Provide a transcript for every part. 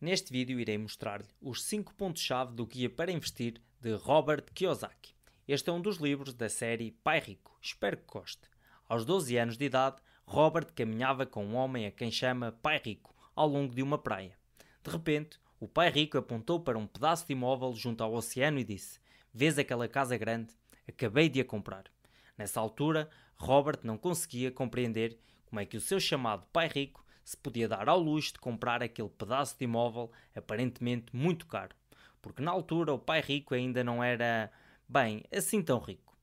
Neste vídeo irei mostrar-lhe os 5 pontos-chave do Guia para Investir de Robert Kiyosaki. Este é um dos livros da série Pai Rico. Espero que goste. Aos 12 anos de idade, Robert caminhava com um homem a quem chama Pai Rico ao longo de uma praia. De repente, o Pai Rico apontou para um pedaço de imóvel junto ao oceano e disse: Vês aquela casa grande? Acabei de a comprar. Nessa altura, Robert não conseguia compreender como é que o seu chamado pai rico se podia dar ao luxo de comprar aquele pedaço de imóvel aparentemente muito caro, porque na altura o pai rico ainda não era, bem, assim tão rico.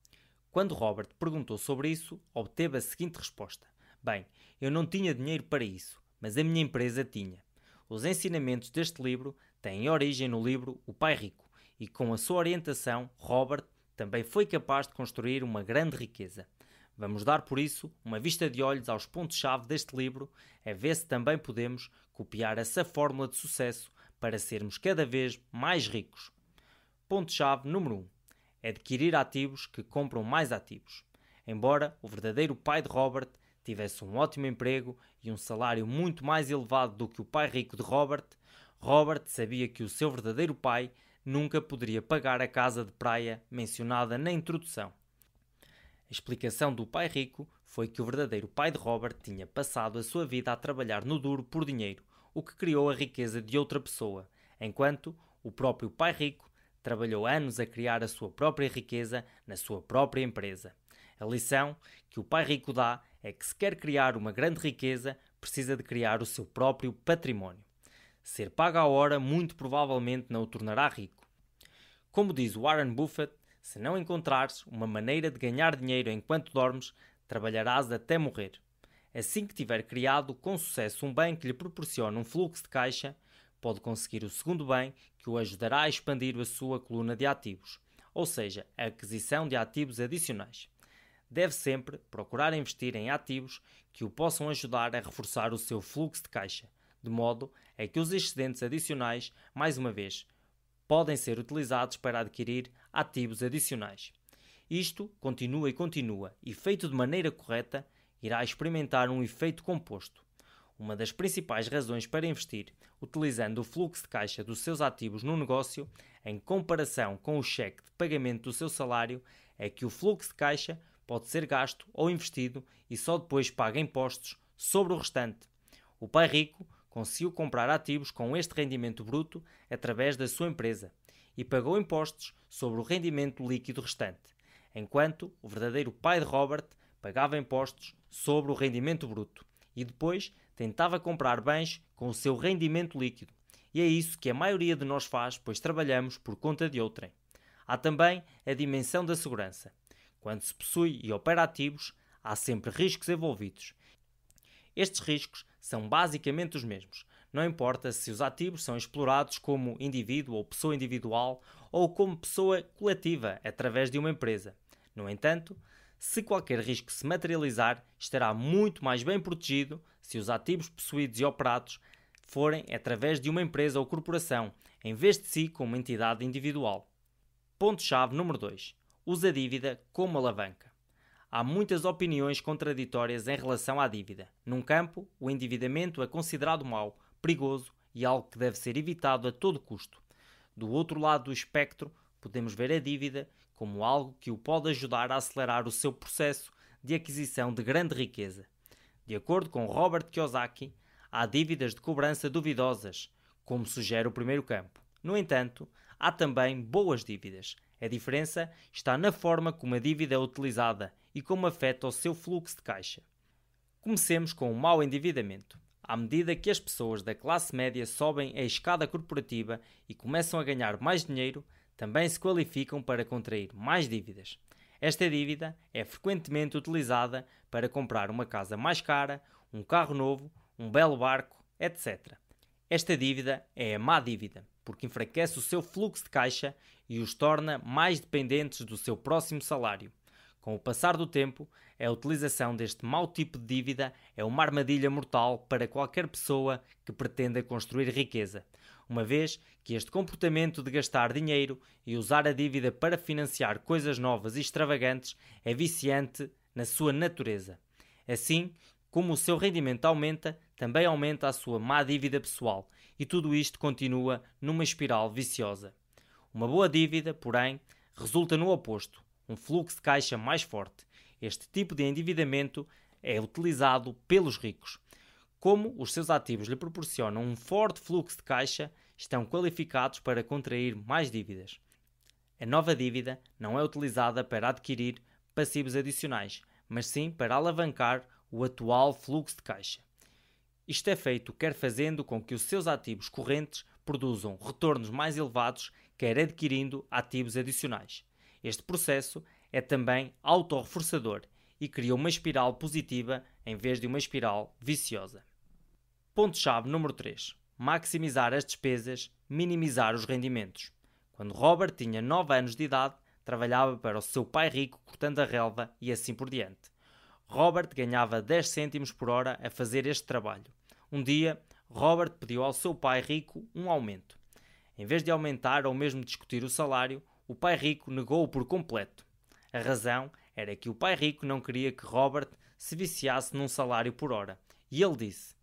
Quando Robert perguntou sobre isso, obteve a seguinte resposta: Bem, eu não tinha dinheiro para isso, mas a minha empresa tinha. Os ensinamentos deste livro têm origem no livro O Pai Rico, e com a sua orientação, Robert também foi capaz de construir uma grande riqueza. Vamos dar, por isso, uma vista de olhos aos pontos-chave deste livro, a ver se também podemos copiar essa fórmula de sucesso para sermos cada vez mais ricos. Ponto-chave número 1: um, adquirir ativos que compram mais ativos. Embora o verdadeiro pai de Robert tivesse um ótimo emprego e um salário muito mais elevado do que o pai rico de Robert, Robert sabia que o seu verdadeiro pai nunca poderia pagar a casa de praia mencionada na introdução. A explicação do pai rico foi que o verdadeiro pai de Robert tinha passado a sua vida a trabalhar no duro por dinheiro, o que criou a riqueza de outra pessoa, enquanto o próprio pai rico trabalhou anos a criar a sua própria riqueza na sua própria empresa. A lição que o pai rico dá é que se quer criar uma grande riqueza, precisa de criar o seu próprio património. Ser pago à hora muito provavelmente não o tornará rico. Como diz Warren Buffett, se não encontrares uma maneira de ganhar dinheiro enquanto dormes, trabalharás até morrer. Assim que tiver criado com sucesso um bem que lhe proporcione um fluxo de caixa, pode conseguir o segundo bem que o ajudará a expandir a sua coluna de ativos, ou seja, a aquisição de ativos adicionais. Deve sempre procurar investir em ativos que o possam ajudar a reforçar o seu fluxo de caixa, de modo a que os excedentes adicionais, mais uma vez, podem ser utilizados para adquirir ativos adicionais. Isto continua e continua, e feito de maneira correta, irá experimentar um efeito composto. Uma das principais razões para investir, utilizando o fluxo de caixa dos seus ativos no negócio, em comparação com o cheque de pagamento do seu salário, é que o fluxo de caixa pode ser gasto ou investido e só depois paga impostos sobre o restante. O pai rico conseguiu comprar ativos com este rendimento bruto através da sua empresa e pagou impostos sobre o rendimento líquido restante, enquanto o verdadeiro pai de Robert pagava impostos sobre o rendimento bruto e depois tentava comprar bens com o seu rendimento líquido. E é isso que a maioria de nós faz, pois trabalhamos por conta de outrem. Há também a dimensão da segurança. Quando se possui e opera ativos, há sempre riscos envolvidos. Estes riscos são basicamente os mesmos. Não importa se os ativos são explorados como indivíduo ou pessoa individual ou como pessoa coletiva através de uma empresa. No entanto, se qualquer risco se materializar, estará muito mais bem protegido se os ativos possuídos e operados forem através de uma empresa ou corporação, em vez de si como entidade individual. Ponto-chave número 2. Usa a dívida como alavanca. Há muitas opiniões contraditórias em relação à dívida. Num campo, o endividamento é considerado mau, perigoso e algo que deve ser evitado a todo custo. Do outro lado do espectro, podemos ver a dívida como algo que o pode ajudar a acelerar o seu processo de aquisição de grande riqueza. De acordo com Robert Kiyosaki, há dívidas de cobrança duvidosas, como sugere o primeiro campo. No entanto, há também boas dívidas. A diferença está na forma como a dívida é utilizada e como afeta o seu fluxo de caixa. Comecemos com o mau endividamento. À medida que as pessoas da classe média sobem a escada corporativa e começam a ganhar mais dinheiro, também se qualificam para contrair mais dívidas. Esta dívida é frequentemente utilizada para comprar uma casa mais cara, um carro novo, um belo barco, etc. Esta dívida é a má dívida, porque enfraquece o seu fluxo de caixa e os torna mais dependentes do seu próximo salário. Com o passar do tempo, a utilização deste mau tipo de dívida é uma armadilha mortal para qualquer pessoa que pretenda construir riqueza, uma vez que este comportamento de gastar dinheiro e usar a dívida para financiar coisas novas e extravagantes é viciante na sua natureza. Assim, Como o seu rendimento aumenta, também aumenta a sua má dívida pessoal, e tudo isto continua numa espiral viciosa. Uma boa dívida, porém, resulta no oposto, um fluxo de caixa mais forte. Este tipo de endividamento é utilizado pelos ricos. Como os seus ativos lhe proporcionam um forte fluxo de caixa, estão qualificados para contrair mais dívidas. A nova dívida não é utilizada para adquirir passivos adicionais, mas sim para alavancar o atual fluxo de caixa. Isto é feito quer fazendo com que os seus ativos correntes produzam retornos mais elevados, quer adquirindo ativos adicionais. Este processo é também autorreforçador e cria uma espiral positiva em vez de uma espiral viciosa. Ponto-chave número 3. Maximizar as despesas, minimizar os rendimentos. Quando Robert tinha 9 anos de idade, trabalhava para o seu pai rico cortando a relva e assim por diante. Robert ganhava 10 cêntimos por hora a fazer este trabalho. Um dia, Robert pediu ao seu pai rico um aumento. Em vez de aumentar ou mesmo discutir o salário, o pai rico negou-o por completo. A razão era que o pai rico não queria que Robert se viciasse num salário por hora. E ele disse: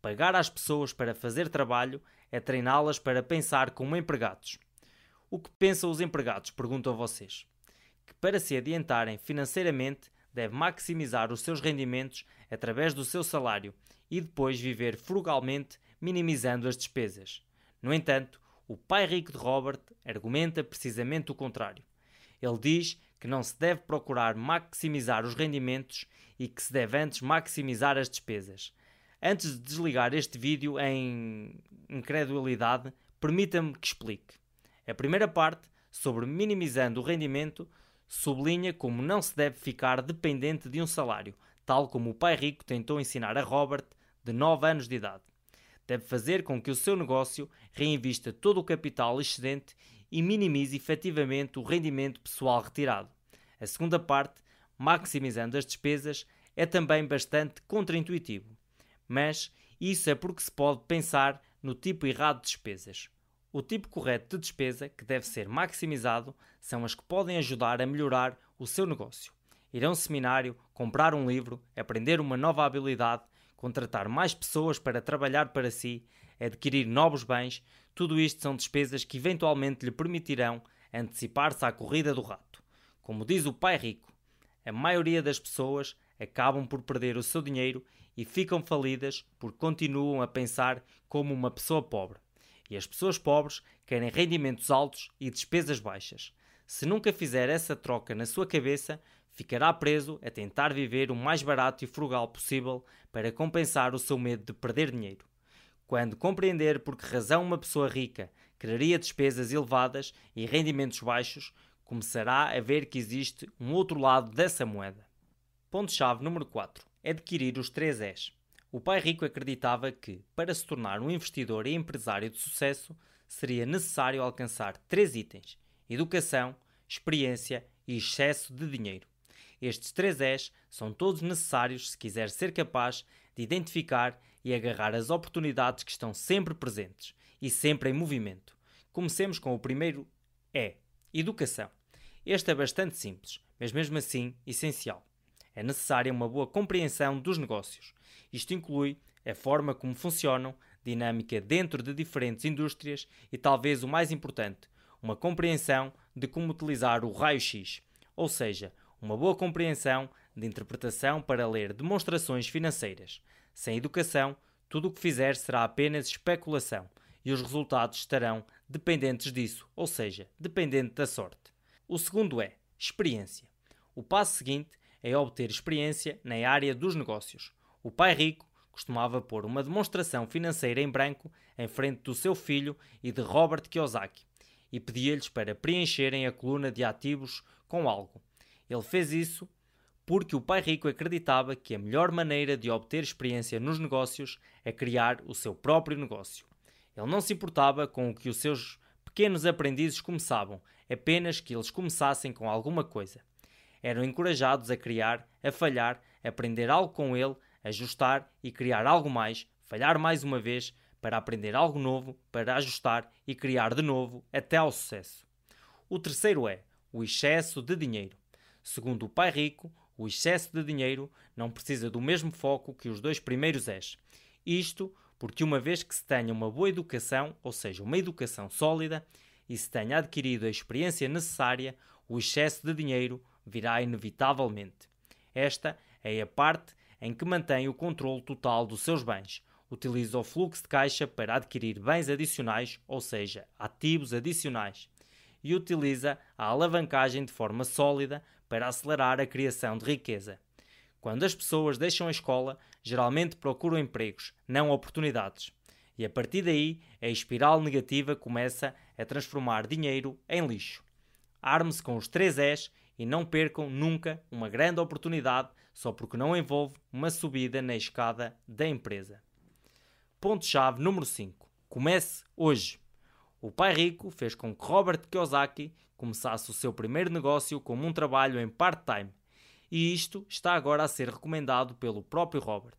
Pagar às pessoas para fazer trabalho é treiná-las para pensar como empregados. O que pensam os empregados? Pergunto a vocês. Que para se adiantarem financeiramente deve maximizar os seus rendimentos através do seu salário e depois viver frugalmente, minimizando as despesas. No entanto, o pai rico de Robert argumenta precisamente o contrário. Ele diz que não se deve procurar maximizar os rendimentos e que se deve antes maximizar as despesas. Antes de desligar este vídeo em incredulidade, permita-me que explique. A primeira parte, sobre minimizando o rendimento, sublinha como não se deve ficar dependente de um salário, tal como o pai rico tentou ensinar a Robert, de 9 anos de idade deve fazer com que o seu negócio reinvista todo o capital excedente e minimize efetivamente o rendimento pessoal retirado. A segunda parte, maximizando as despesas, é também bastante contraintuitivo. Mas isso é porque se pode pensar no tipo errado de despesas. O tipo correto de despesa que deve ser maximizado são as que podem ajudar a melhorar o seu negócio. Ir a um seminário, comprar um livro, aprender uma nova habilidade, contratar mais pessoas para trabalhar para si, adquirir novos bens, tudo isto são despesas que eventualmente lhe permitirão antecipar-se à corrida do rato. Como diz o pai rico, a maioria das pessoas acabam por perder o seu dinheiro e ficam falidas porque continuam a pensar como uma pessoa pobre. E as pessoas pobres querem rendimentos altos e despesas baixas. Se nunca fizer essa troca na sua cabeça, ficará preso a tentar viver o mais barato e frugal possível para compensar o seu medo de perder dinheiro. Quando compreender por que razão uma pessoa rica quereria despesas elevadas e rendimentos baixos, começará a ver que existe um outro lado dessa moeda. Ponto-chave número 4. Adquirir os 3 Es. O pai rico acreditava que, para se tornar um investidor e empresário de sucesso, seria necessário alcançar três itens: educação, experiência e excesso de dinheiro. Estes três S são todos necessários se quiser ser capaz de identificar e agarrar as oportunidades que estão sempre presentes e sempre em movimento. Comecemos com o primeiro E: Educação. Este é bastante simples, mas mesmo assim essencial. É necessária uma boa compreensão dos negócios. Isto inclui a forma como funcionam, dinâmica dentro de diferentes indústrias e, talvez o mais importante, uma compreensão de como utilizar o raio-x, ou seja, uma boa compreensão de interpretação para ler demonstrações financeiras. Sem educação, tudo o que fizer será apenas especulação e os resultados estarão dependentes disso, ou seja, dependente da sorte. O segundo é experiência. O passo seguinte é obter experiência na área dos negócios. O pai rico costumava pôr uma demonstração financeira em branco em frente do seu filho e de Robert Kiyosaki e pedia-lhes para preencherem a coluna de ativos com algo. Ele fez isso porque o pai rico acreditava que a melhor maneira de obter experiência nos negócios é criar o seu próprio negócio. Ele não se importava com o que os seus pequenos aprendizes começavam, apenas que eles começassem com alguma coisa. Eram encorajados a criar, a falhar, aprender algo com ele, ajustar e criar algo mais, falhar mais uma vez, para aprender algo novo, para ajustar e criar de novo até ao sucesso. O terceiro é o excesso de dinheiro. Segundo o pai rico, O excesso de dinheiro não precisa do mesmo foco que os dois primeiros S. Isto porque, uma vez que se tenha uma boa educação, ou seja, uma educação sólida, e se tenha adquirido a experiência necessária, o excesso de dinheiro virá inevitavelmente. Esta é a parte em que mantém o controle total dos seus bens. Utiliza o fluxo de caixa para adquirir bens adicionais, ou seja, ativos adicionais, e utiliza a alavancagem de forma sólida para acelerar a criação de riqueza. Quando as pessoas deixam a escola, geralmente procuram empregos, não oportunidades. E a partir daí, a espiral negativa começa a transformar dinheiro em lixo. Arme-se com os três S e não percam nunca uma grande oportunidade só porque não envolve uma subida na escada da empresa. Ponto-chave número 5. Comece hoje. O pai rico fez com que Robert Kiyosaki começasse o seu primeiro negócio como um trabalho em part-time, e isto está agora a ser recomendado pelo próprio Robert.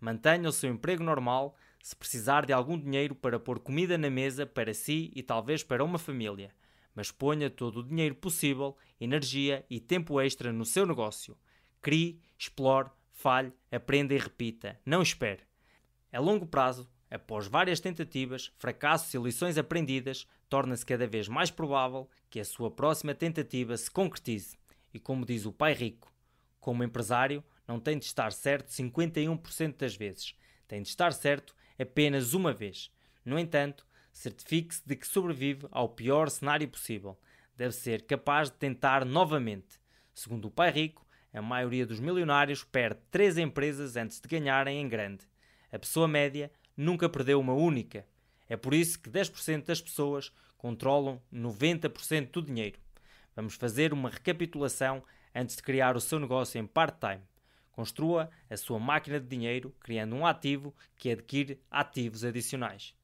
Mantenha o seu emprego normal se precisar de algum dinheiro para pôr comida na mesa para si e talvez para uma família, mas ponha todo o dinheiro possível, energia e tempo extra no seu negócio. Crie, explore, falhe, aprenda e repita. Não espere. A longo prazo, após várias tentativas, fracassos e lições aprendidas, torna-se cada vez mais provável que a sua próxima tentativa se concretize. E como diz o pai rico, como empresário, não tem de estar certo 51% das vezes, tem de estar certo apenas uma vez. No entanto, certifique-se de que sobrevive ao pior cenário possível. Deve ser capaz de tentar novamente. Segundo o pai rico, a maioria dos milionários perde três empresas antes de ganharem em grande. A pessoa média nunca perdeu uma única. É por isso que 10% das pessoas controlam 90% do dinheiro. Vamos fazer uma recapitulação antes de criar o seu negócio em part-time. Construa a sua máquina de dinheiro criando um ativo que adquire ativos adicionais.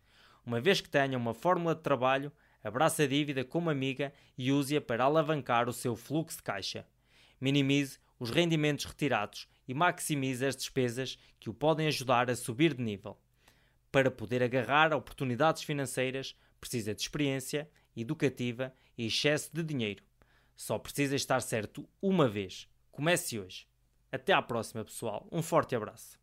Uma vez que tenha uma fórmula de trabalho, abrace a dívida como amiga e use-a para alavancar o seu fluxo de caixa. Minimize os rendimentos retirados e maximize as despesas que o podem ajudar a subir de nível. Para poder agarrar oportunidades financeiras, precisa de experiência, educativa e excesso de dinheiro. Só precisa estar certo uma vez. Comece hoje. Até à próxima, pessoal. Um forte abraço.